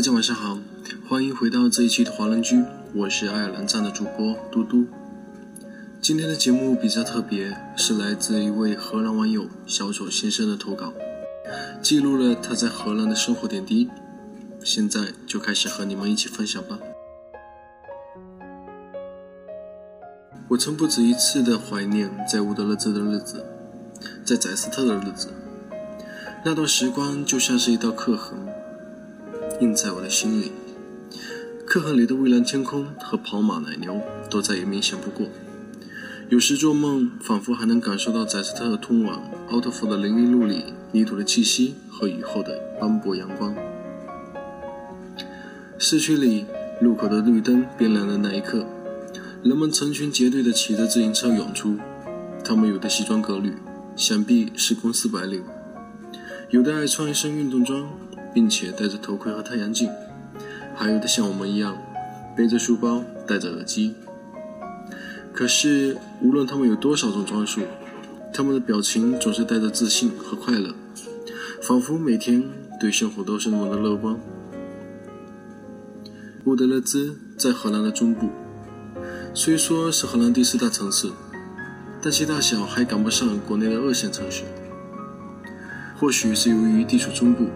大家晚上好，欢迎回到这一期的华人居，我是爱尔兰站的主播嘟嘟。今天的节目比较特别，是来自一位荷兰网友小丑先生的投稿，记录了他在荷兰的生活点滴。现在就开始和你们一起分享吧。我曾不止一次的怀念在乌德勒支的日子，在宰斯特的日子，那段时光就像是一道刻痕。印在我的心里，刻痕里的蔚蓝天空和跑马奶牛都再也明显不过。有时做梦，仿佛还能感受到宰斯特通往奥特福的林荫路里泥土的气息和雨后的斑驳阳光。市区里路口的绿灯变亮的那一刻，人们成群结队地骑着自行车涌出，他们有的西装革履，想必是公司白领；有的爱穿一身运动装。并且戴着头盔和太阳镜，还有的像我们一样背着书包、戴着耳机。可是，无论他们有多少种装束，他们的表情总是带着自信和快乐，仿佛每天对生活都是那么的乐观。乌德勒兹在荷兰的中部，虽说是荷兰第四大城市，但其大小还赶不上国内的二线城市。或许是由于地处中部。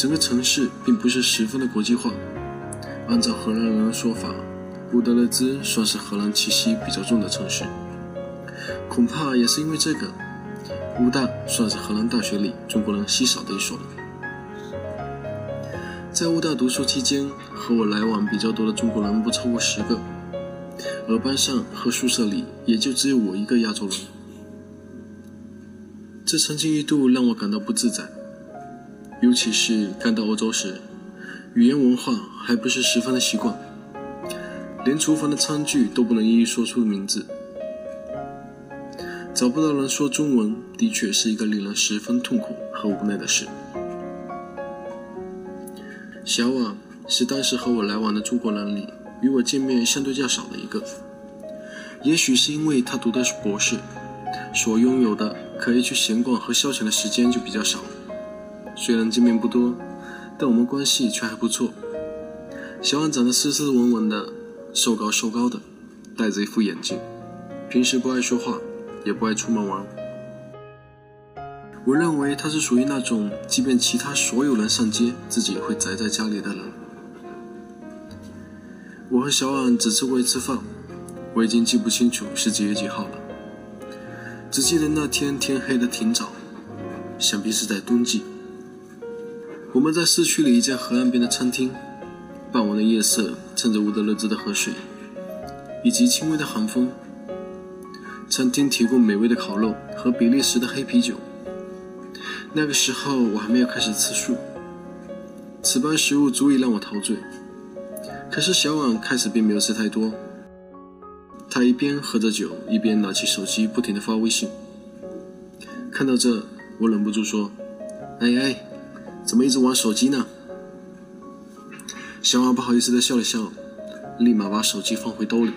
整个城市并不是十分的国际化。按照荷兰人的说法，乌德勒兹算是荷兰气息比较重的城市。恐怕也是因为这个，乌大算是荷兰大学里中国人稀少的一所了。在乌大读书期间，和我来往比较多的中国人不超过十个，而班上和宿舍里也就只有我一个亚洲人。这曾经一度让我感到不自在。尤其是刚到欧洲时，语言文化还不是十分的习惯，连厨房的餐具都不能一一说出名字，找不到人说中文，的确是一个令人十分痛苦和无奈的事。小婉是当时和我来往的中国人里与我见面相对较少的一个，也许是因为他读的是博士，所拥有的可以去闲逛和消遣的时间就比较少。虽然见面不多，但我们关系却还不错。小安长得斯斯文文的，瘦高瘦高的，戴着一副眼镜，平时不爱说话，也不爱出门玩。我认为他是属于那种，即便其他所有人上街，自己也会宅在家里的人。我和小安只吃过一次饭，我已经记不清楚是几月几号了，只记得那天天黑的挺早，想必是在冬季。我们在市区里一家河岸边的餐厅，傍晚的夜色衬着乌德勒支的河水，以及轻微的寒风。餐厅提供美味的烤肉和比利时的黑啤酒。那个时候我还没有开始吃素，此般食物足以让我陶醉。可是小婉开始并没有吃太多，他一边喝着酒，一边拿起手机不停地发微信。看到这，我忍不住说：“哎哎。”怎么一直玩手机呢？小马不好意思的笑了笑，立马把手机放回兜里。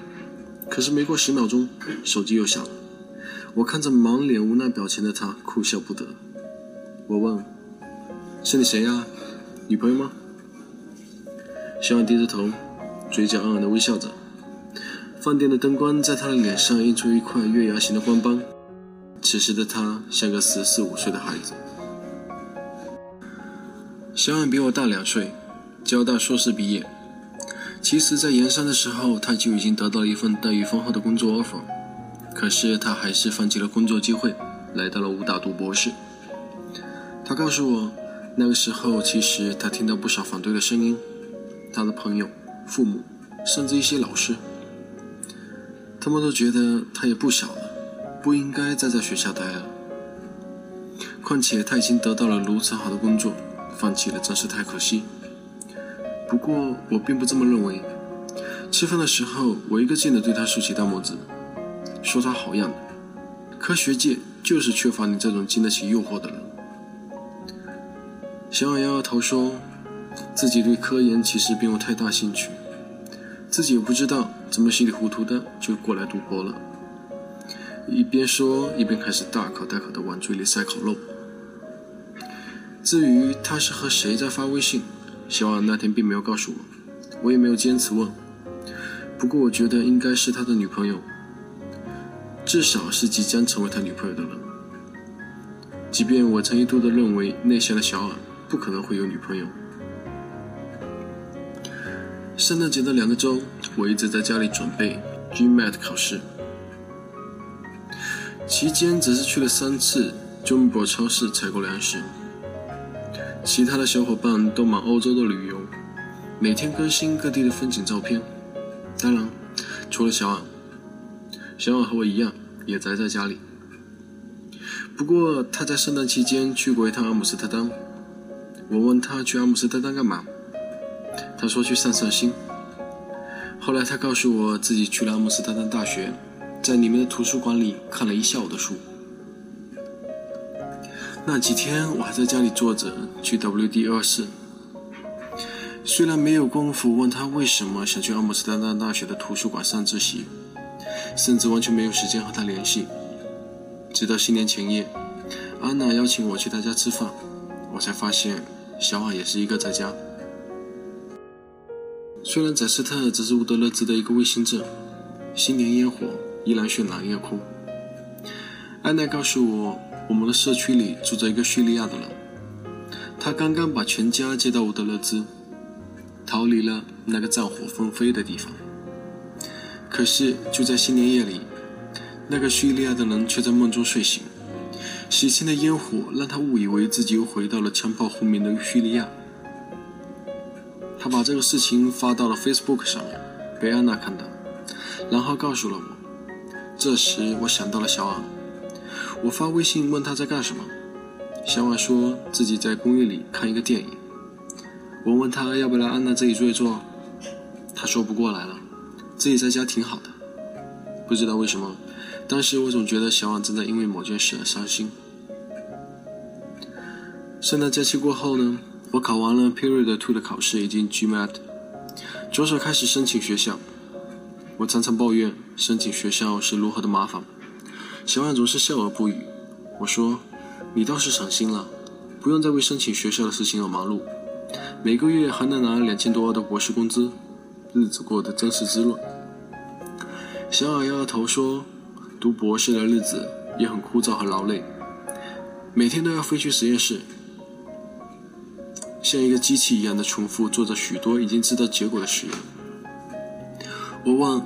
可是没过十秒钟，手机又响了。我看着满脸无奈表情的他，哭笑不得。我问：“是你谁呀？女朋友吗？”小马低着头，嘴角暗暗的微笑着。饭店的灯光在他的脸上映出一块月牙形的光斑。此时的他像个十四五岁的孩子。小婉比我大两岁，交大硕士毕业。其实，在研三的时候，他就已经得到了一份待遇丰厚的工作 offer，可是他还是放弃了工作机会，来到了武大读博士。他告诉我，那个时候其实他听到不少反对的声音，他的朋友、父母，甚至一些老师，他们都觉得他也不小了，不应该再在学校待了。况且他已经得到了如此好的工作。放弃了真是太可惜。不过我并不这么认为。吃饭的时候，我一个劲地对他竖起大拇指，说他好样的。科学界就是缺乏你这种经得起诱惑的人。小雅摇摇头说，自己对科研其实并无太大兴趣，自己也不知道怎么稀里糊涂的就过来读博了。一边说，一边开始大口大口地往嘴里塞烤肉。至于他是和谁在发微信，小婉那天并没有告诉我，我也没有坚持问。不过我觉得应该是他的女朋友，至少是即将成为他女朋友的人。即便我曾一度的认为内向的小婉不可能会有女朋友。圣诞节的两个周，我一直在家里准备 GMAT 考试，期间只是去了三次 Jumbo 超市采购粮食。其他的小伙伴都忙欧洲的旅游，每天更新各地的风景照片。当然，除了小婉，小婉和我一样也宅在家里。不过他在圣诞期间去过一趟阿姆斯特丹。我问他去阿姆斯特丹干嘛？他说去散散心。后来他告诉我自己去了阿姆斯特丹大学，在里面的图书馆里看了一下午的书。那几天我还在家里坐着去 WD 二四，虽然没有功夫问他为什么想去阿姆斯特丹大学的图书馆上自习，甚至完全没有时间和他联系。直到新年前夜，安娜邀请我去她家吃饭，我才发现小婉也是一个在家。虽然宰斯特只是乌德勒支的一个卫星镇，新年烟火依然绚烂夜空。安娜告诉我，我们的社区里住着一个叙利亚的人，他刚刚把全家接到乌德勒兹，逃离了那个战火纷飞的地方。可是就在新年夜里，那个叙利亚的人却在梦中睡醒，喜庆的烟火让他误以为自己又回到了枪炮轰鸣的叙利亚。他把这个事情发到了 Facebook 上面，被安娜看到，然后告诉了我。这时我想到了小昂，我发微信问他在干什么。小婉说自己在公寓里看一个电影。我问他要不要来安娜这里坐一坐，他说不过来了，自己在家挺好的。不知道为什么，当时我总觉得小婉正在因为某件事而伤心。圣诞假期过后呢？我考完了 Period Two 的考试以及 GMAT，着手开始申请学校。我常常抱怨申请学校是如何的麻烦，小婉总是笑而不语。我说：“你倒是省心了，不用再为申请学校的事情而忙碌，每个月还能拿两千多的博士工资，日子过得真是滋润。”小婉摇摇头说：“读博士的日子也很枯燥和劳累，每天都要飞去实验室。”像一个机器一样的重复做着许多已经知道结果的实验。我问：“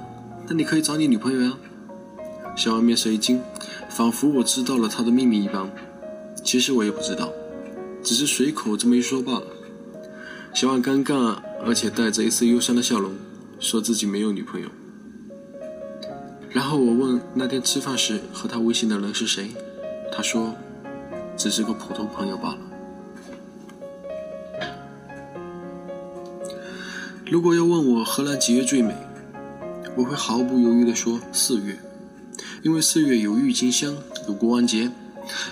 那你可以找你女朋友呀？”小王面色一惊，仿佛我知道了他的秘密一般。其实我也不知道，只是随口这么一说罢了。小婉尴尬而且带着一丝忧伤的笑容，说自己没有女朋友。然后我问那天吃饭时和他微信的人是谁，他说：“只是个普通朋友罢了。”如果要问我荷兰几月最美，我会毫不犹豫地说四月，因为四月有郁金香，有国王节，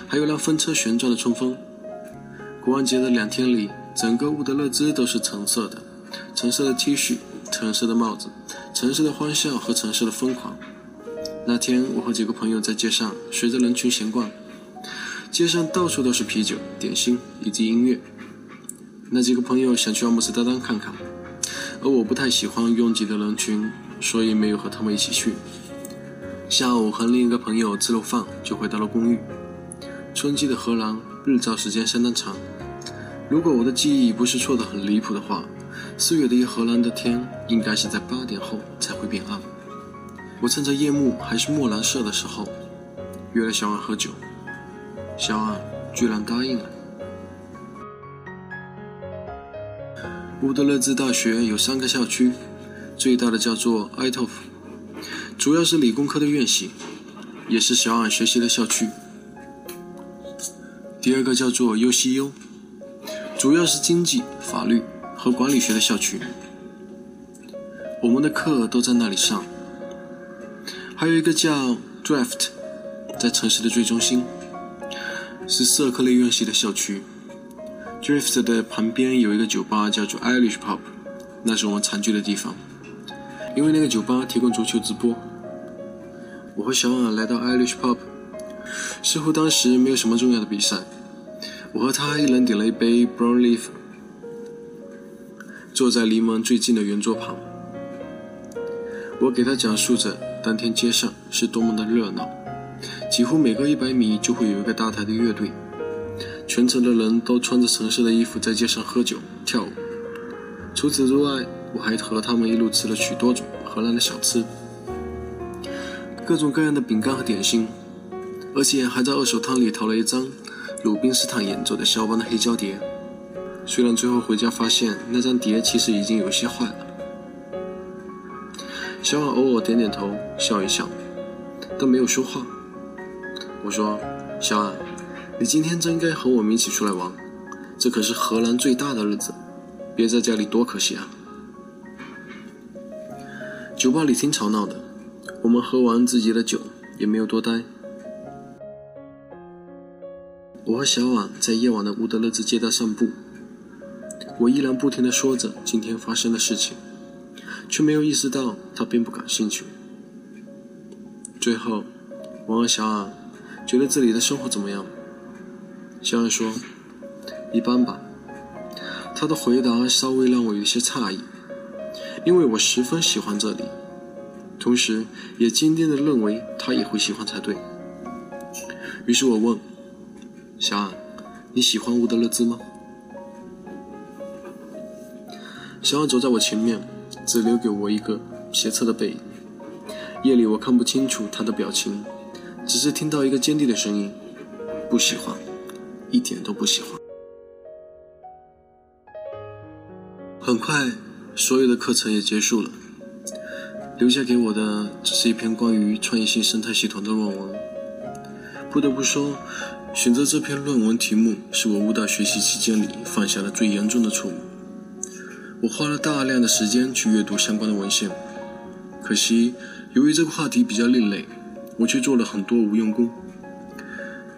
还有让风车旋转的春风。国王节的两天里，整个乌德勒支都是橙色的，橙色的 T 恤，橙色的帽子，橙色的欢笑和橙色的疯狂。那天，我和几个朋友在街上随着人群闲逛，街上到处都是啤酒、点心以及音乐。那几个朋友想去阿姆斯特丹看看。而我不太喜欢拥挤的人群，所以没有和他们一起去。下午和另一个朋友吃了饭，就回到了公寓。春季的荷兰日照时间相当长，如果我的记忆不是错的很离谱的话，四月的荷兰的天应该是在八点后才会变暗。我趁着夜幕还是墨蓝色的时候，约了小婉喝酒，小婉居然答应了。乌德勒支大学有三个校区，最大的叫做埃托夫，主要是理工科的院系，也是小俺学习的校区。第二个叫做 UCU，主要是经济、法律和管理学的校区，我们的课都在那里上。还有一个叫 Draft，在城市的最中心，是社科类院系的校区。Drift 的旁边有一个酒吧，叫做 Irish Pub，那是我们常去的地方。因为那个酒吧提供足球直播，我和小婉来到 Irish Pub，似乎当时没有什么重要的比赛。我和他一人点了一杯 Brown Leaf，坐在离门最近的圆桌旁。我给他讲述着当天街上是多么的热闹，几乎每隔一百米就会有一个大台的乐队，全城的人都穿着橙色的衣服在街上喝酒跳舞。除此之外，我还和他们一路吃了许多种荷兰的小吃，各种各样的饼干和点心，而且还在二手摊里淘了一张鲁宾斯坦演奏的肖邦的黑胶碟。虽然最后回家发现那张碟其实已经有些坏了。小婉偶尔点点头，笑一笑，但没有说话。我说：“小婉，你今天真该和我们一起出来玩，这可是荷兰最大的日子。”别在家里多可惜啊！酒吧里挺吵闹的，我们喝完自己的酒，也没有多待。我和小婉在夜晚的乌德勒兹街道散步，我依然不停地说着今天发生的事情，却没有意识到她并不感兴趣。最后，我问小婉：“觉得这里的生活怎么样？”小婉说：“一般吧。”他的回答稍微让我有些诧异，因为我十分喜欢这里，同时也坚定地认为他也会喜欢才对。于是我问：“小安，你喜欢乌德勒兹吗？”小安走在我前面，只留给我一个斜侧的背影。夜里我看不清楚他的表情，只是听到一个坚定的声音：“不喜欢，一点都不喜欢。”很快，所有的课程也结束了，留下给我的只是一篇关于创业性生态系统的论文。不得不说，选择这篇论文题目是我舞蹈学习期间里犯下的最严重的错误。我花了大量的时间去阅读相关的文献，可惜由于这个话题比较另类，我却做了很多无用功。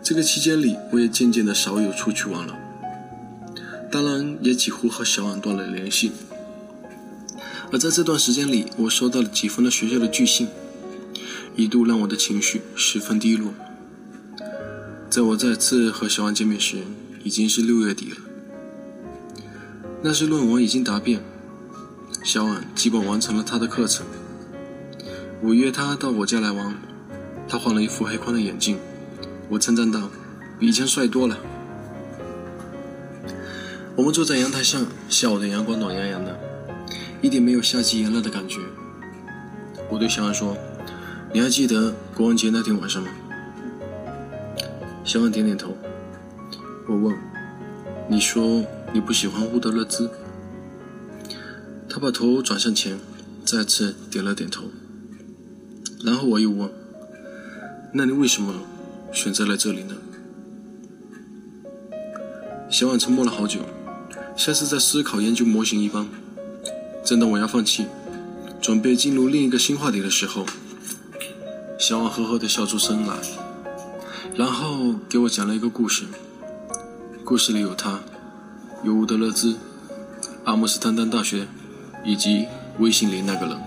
这个期间里，我也渐渐的少有出去玩了。当然，也几乎和小婉断了联系。而在这段时间里，我收到了几封的学校的拒信，一度让我的情绪十分低落。在我再次和小婉见面时，已经是六月底了。那时论文已经答辩，小婉基本完成了她的课程。我约她到我家来玩，她换了一副黑框的眼镜，我称赞道：“比以前帅多了。”我们坐在阳台上，下午的阳光暖洋洋的，一点没有夏季炎热的感觉。我对小安说：“你还记得国王节那天晚上吗？”小安点点头。我问：“你说你不喜欢乌德勒兹？”他把头转向前，再次点了点头。然后我又问：“那你为什么选择来这里呢？”小婉沉默了好久。像是在思考研究模型一般。正当我要放弃，准备进入另一个新话题的时候，小王呵呵地笑出声来，然后给我讲了一个故事。故事里有他，有伍德勒兹、阿姆斯特丹大学，以及微信里那个人。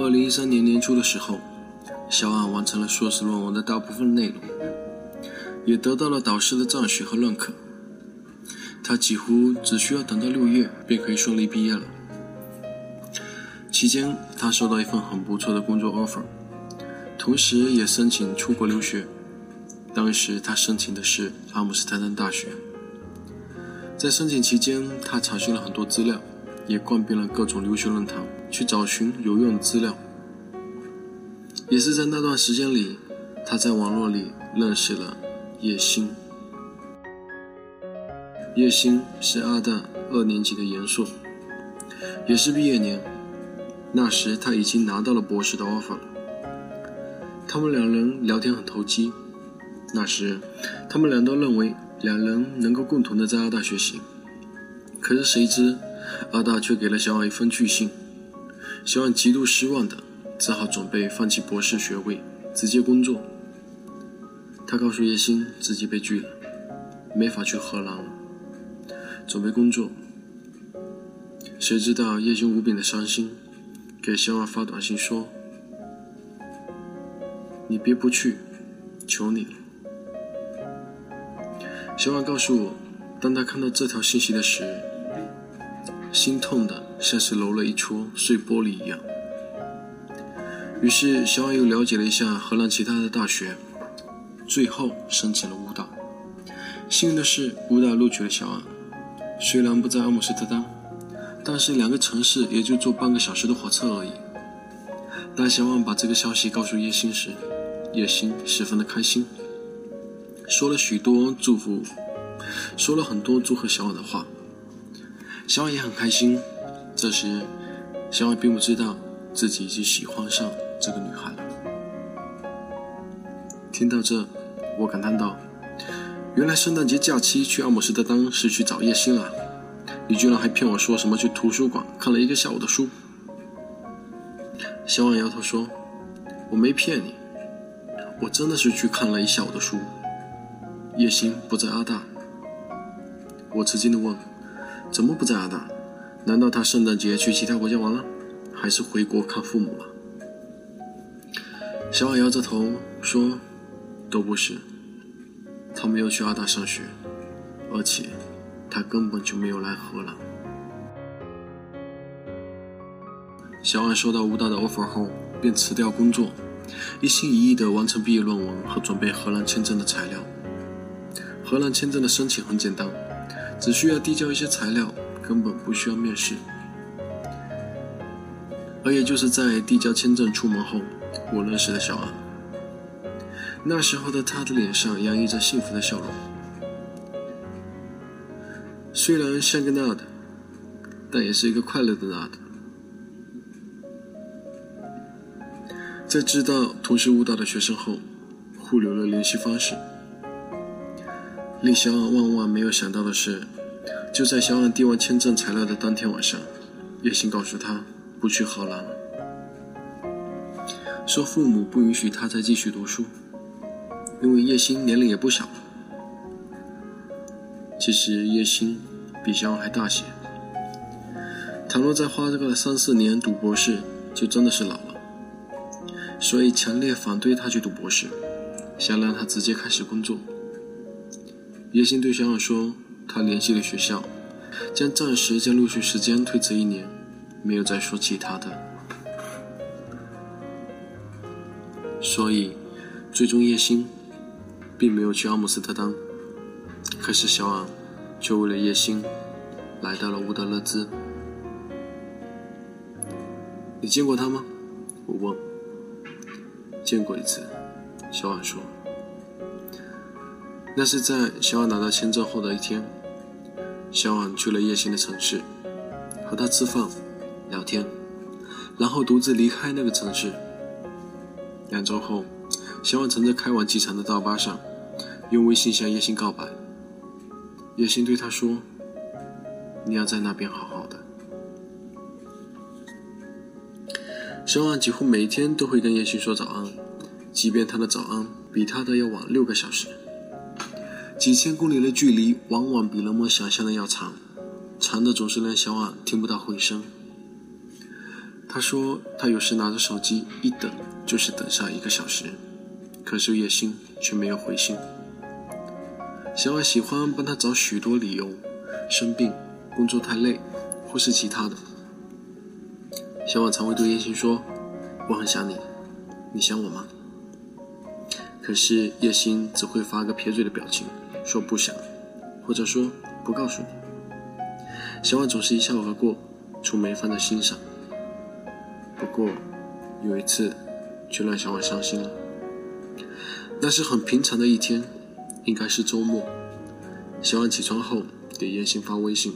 二零一三年年初的时候，小婉完成了硕士论文的大部分内容，也得到了导师的赞许和认可。他几乎只需要等到六月，便可以顺利毕业了。期间，他收到一份很不错的工作 offer，同时也申请出国留学。当时他申请的是阿姆斯特丹大学。在申请期间，他查询了很多资料，也逛遍了各种留学论坛，去找寻有用的资料。也是在那段时间里，他在网络里认识了叶星。叶星是阿大二年级的严硕，也是毕业年。那时他已经拿到了博士的 offer 了。他们两人聊天很投机。那时，他们俩都认为两人能够共同的在阿大学习。可是谁知，阿大却给了小婉一封拒信。小婉极度失望的，只好准备放弃博士学位，直接工作。他告诉叶星自己被拒了，没法去荷兰了。准备工作，谁知道叶星无比的伤心，给小婉发短信说：“你别不去，求你了。”小婉告诉我，当他看到这条信息的时，心痛的像是揉了一撮碎玻璃一样。于是，小安又了解了一下荷兰其他的大学，最后申请了乌大。幸运的是，乌大录取了小安。虽然不在阿姆斯特丹，但是两个城市也就坐半个小时的火车而已。当小婉把这个消息告诉叶星时，叶星十分的开心，说了许多祝福，说了很多祝贺小婉的话。小婉也很开心。这时，小婉并不知道自己已经喜欢上。这个女孩了。听到这，我感叹道：“原来圣诞节假期去阿姆斯特丹是去找叶星啊！你居然还骗我说什么去图书馆看了一个下午的书。”小婉摇头说：“我没骗你，我真的是去看了一下午的书。叶星不在阿大。”我吃惊的问：“怎么不在阿大？难道他圣诞节去其他国家玩了，还是回国看父母了？”小婉摇着头说：“都不是，他没有去阿大上学，而且他根本就没有来荷兰。”小安收到武大的 offer 后，便辞掉工作，一心一意地完成毕业论文和准备荷兰签证的材料。荷兰签证的申请很简单，只需要递交一些材料，根本不需要面试。而也就是在递交签证出门后。我认识的小安，那时候的他的脸上洋溢着幸福的笑容，虽然像个 nerd，但也是一个快乐的 nerd。在知道同是舞蹈的学生后，互留了联系方式。令小安万万没有想到的是，就在小安递完签证材料的当天晚上，叶星告诉他不去荷兰了。说父母不允许他再继续读书，因为叶星年龄也不小了。其实叶星比小安还大些，倘若再花这个三四年读博士，就真的是老了。所以强烈反对他去读博士，想让他直接开始工作。叶星对小安说，他联系了学校，将暂时将录取时间推迟一年，没有再说其他的。所以，最终叶星并没有去阿姆斯特丹，可是小婉却为了叶星来到了乌德勒兹。你见过他吗？我问。见过一次，小婉说。那是在小婉拿到签证后的一天，小婉去了叶星的城市，和他吃饭、聊天，然后独自离开那个城市。两周后，小婉乘着开往机场的大巴上，用微信向叶星告白。叶星对他说：“你要在那边好好的。”小婉几乎每天都会跟叶星说早安，即便他的早安比他的要晚六个小时。几千公里的距离，往往比人们想象的要长，长的总是让小婉听不到回声。他说：“他有时拿着手机一等就是等上一个小时，可是叶星却没有回信。小婉喜欢帮他找许多理由，生病、工作太累，或是其他的。小婉常会对叶星说：‘我很想你，你想我吗？’可是叶星只会发个撇嘴的表情，说不想，或者说不告诉你。小婉总是一笑而过，从没放在心上。”不过，有一次，却让小婉伤心了。那是很平常的一天，应该是周末。小婉起床后给叶星发微信，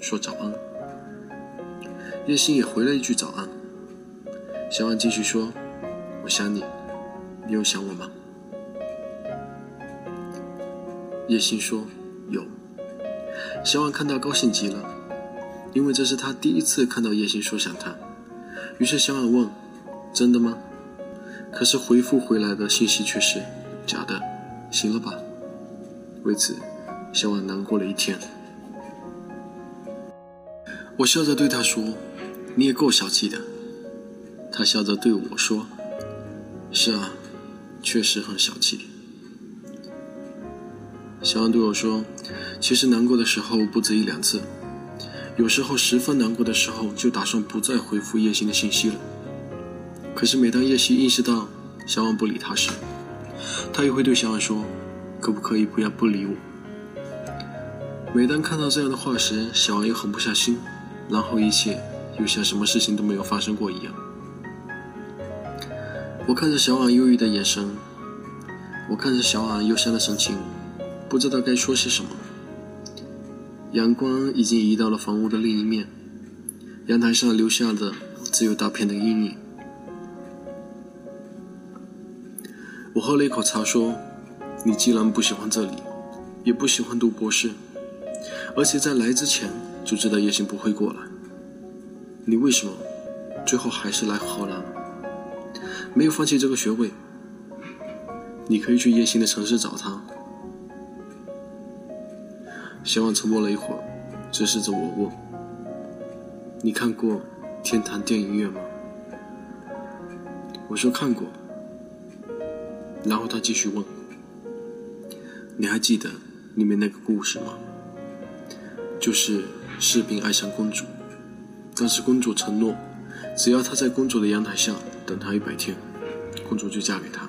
说早安。叶星也回了一句早安。小婉继续说：“我想你，你有想我吗？”叶星说：“有。”小婉看到高兴极了，因为这是他第一次看到叶星说想他。于是小婉问：“真的吗？”可是回复回来的信息却是假的。行了吧？为此，小婉难过了一天。我笑着对他说：“你也够小气的。”他笑着对我说：“是啊，确实很小气。”小婉对我说：“其实难过的时候不止一两次，有时候十分难过的时候，就打算不再回复叶星的信息了。可是每当叶星意识到小婉不理他时，他又会对小婉说：“可不可以不要不理我？”每当看到这样的话时，小婉又狠不下心，然后一切又像什么事情都没有发生过一样。我看着小婉忧郁的眼神，我看着小婉忧伤的神情，不知道该说些什么。阳光已经移到了房屋的另一面，阳台上留下的只有大片的阴影。我喝了一口茶，说：“你既然不喜欢这里，也不喜欢读博士，而且在来之前就知道叶星不会过来，你为什么最后还是来荷兰？没有放弃这个学位？你可以去叶星的城市找他。”小婉沉默了一会儿，直视着我问：“你看过天堂电影院吗？”我说：“看过。”然后他继续问：“你还记得里面那个故事吗？就是士兵爱上公主，但是公主承诺，只要他在公主的阳台下等她一百天，公主就嫁给他。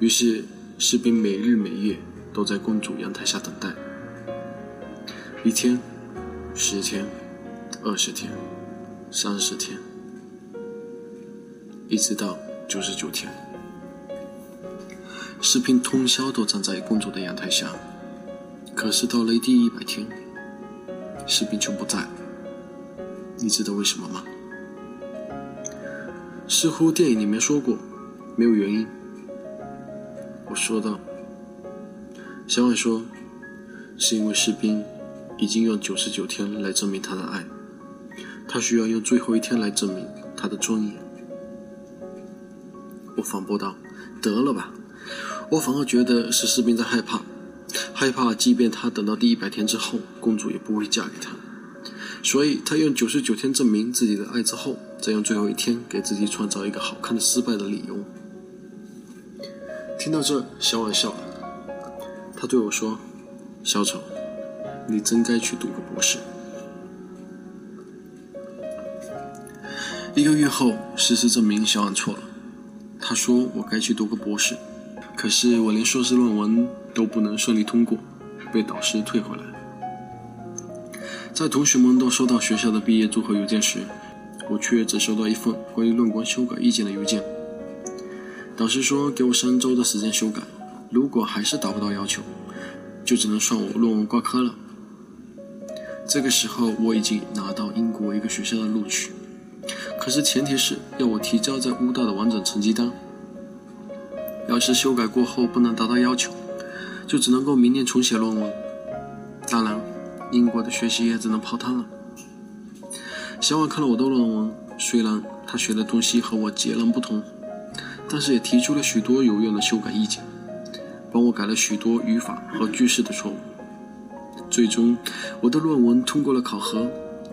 于是士兵每日每夜。”都在公主阳台下等待，一天、十天、二十天、三十天，一直到九十九天，士兵通宵都站在公主的阳台下。可是到了第一百天，士兵就不在。你知道为什么吗？似乎电影里面说过，没有原因。我说道。小婉说：“是因为士兵已经用九十九天来证明他的爱，他需要用最后一天来证明他的尊严。”我反驳道：“得了吧，我反而觉得是士兵在害怕，害怕即便他等到第一百天之后，公主也不会嫁给他，所以他用九十九天证明自己的爱之后，再用最后一天给自己创造一个好看的失败的理由。”听到这，小婉笑了。他对我说：“小丑，你真该去读个博士。”一个月后，事实证明小婉错了。他说：“我该去读个博士。”可是我连硕士论文都不能顺利通过，被导师退回来。在同学们都收到学校的毕业祝贺邮件时，我却只收到一份关于论文修改意见的邮件。导师说：“给我三周的时间修改。”如果还是达不到要求，就只能算我论文挂科了。这个时候我已经拿到英国一个学校的录取，可是前提是要我提交在乌大的完整成绩单。要是修改过后不能达到要求，就只能够明年重写论文。当然，英国的学习也只能泡汤了。小婉看了我的论文，虽然他学的东西和我截然不同，但是也提出了许多有用的修改意见。帮我改了许多语法和句式的错误，最终我的论文通过了考核，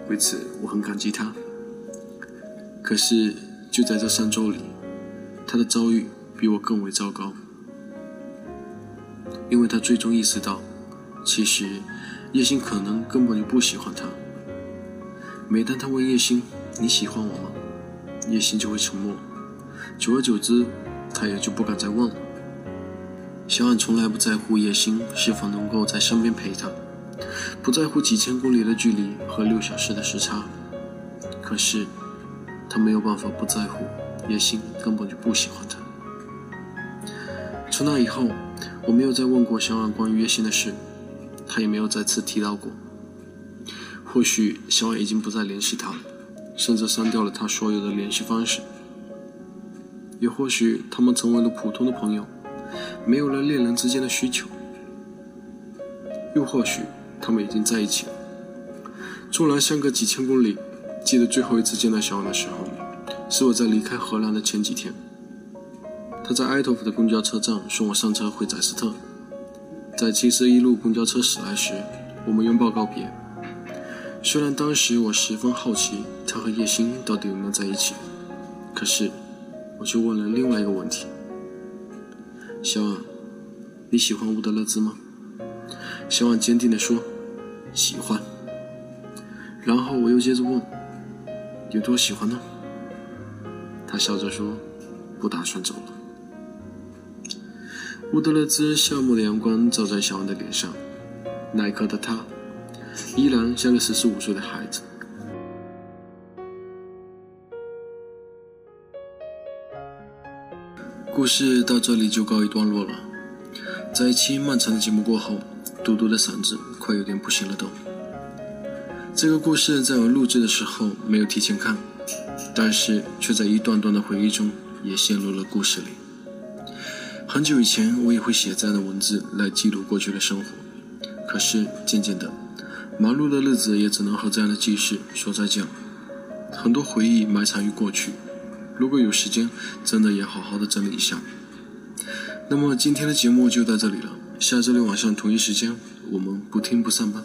为此我很感激他。可是就在这三周里，他的遭遇比我更为糟糕，因为他最终意识到，其实叶星可能根本就不喜欢他。每当他问叶星你喜欢我吗，叶星就会沉默，久而久之，他也就不敢再问了。小婉从来不在乎叶星是否能够在身边陪她，不在乎几千公里的距离和六小时的时差。可是，她没有办法不在乎叶星根本就不喜欢她。从那以后，我没有再问过小婉关于月薪的事，她也没有再次提到过。或许小婉已经不再联系他了，甚至删掉了他所有的联系方式。也或许他们成为了普通的朋友。没有了恋人之间的需求，又或许他们已经在一起了。纵然相隔几千公里，记得最后一次见到小婉的时候，是我在离开荷兰的前几天。他在埃托夫的公交车站送我上车回宰斯特，在七十一路公交车驶来时，我们拥抱告别。虽然当时我十分好奇他和叶星到底有没有在一起，可是我却问了另外一个问题。小婉，你喜欢乌德勒兹吗？小婉坚定地说：“喜欢。”然后我又接着问：“有多喜欢呢？”他笑着说：“不打算走了。”乌德勒兹夏末的阳光照在小安的脸上，那一刻的他依然像个十四五岁的孩子。故事到这里就告一段落了。在一期漫长的节目过后，嘟嘟的嗓子快有点不行了都。这个故事在我录制的时候没有提前看，但是却在一段段的回忆中也陷入了故事里。很久以前，我也会写这样的文字来记录过去的生活，可是渐渐的，忙碌的日子也只能和这样的记事说再见了。很多回忆埋藏于过去，如果有时间，真的也好好的整理一下。那么今天的节目就到这里了，下周六晚上同一时间，我们不听不散吧。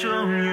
终于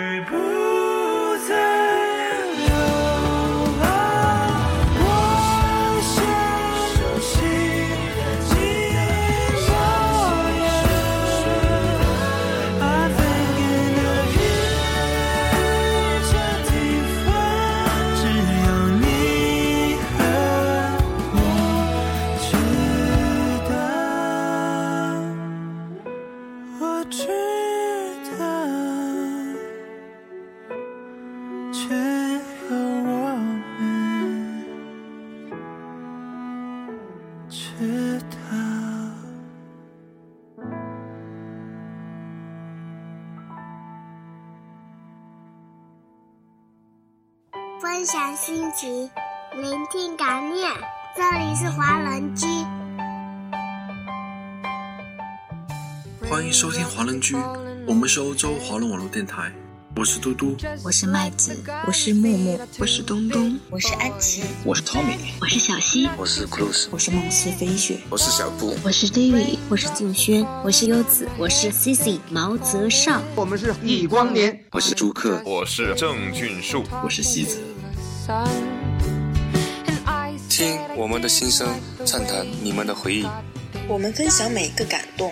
欢迎收听华人居，我们是欧洲华人网络电台。我是嘟嘟，我是麦子，我是木木，我是东东，我是安琪，我是 Tommy，我是小溪，我是 Cruz，我是梦思飞雪，我是小布，我是 David，我是静轩，我是优子，我是 Cici 毛泽少，我们是易光年，我是朱克，我是郑俊树，我是西子。听我们的心声，畅谈你们的回忆。我们分享每一个感动，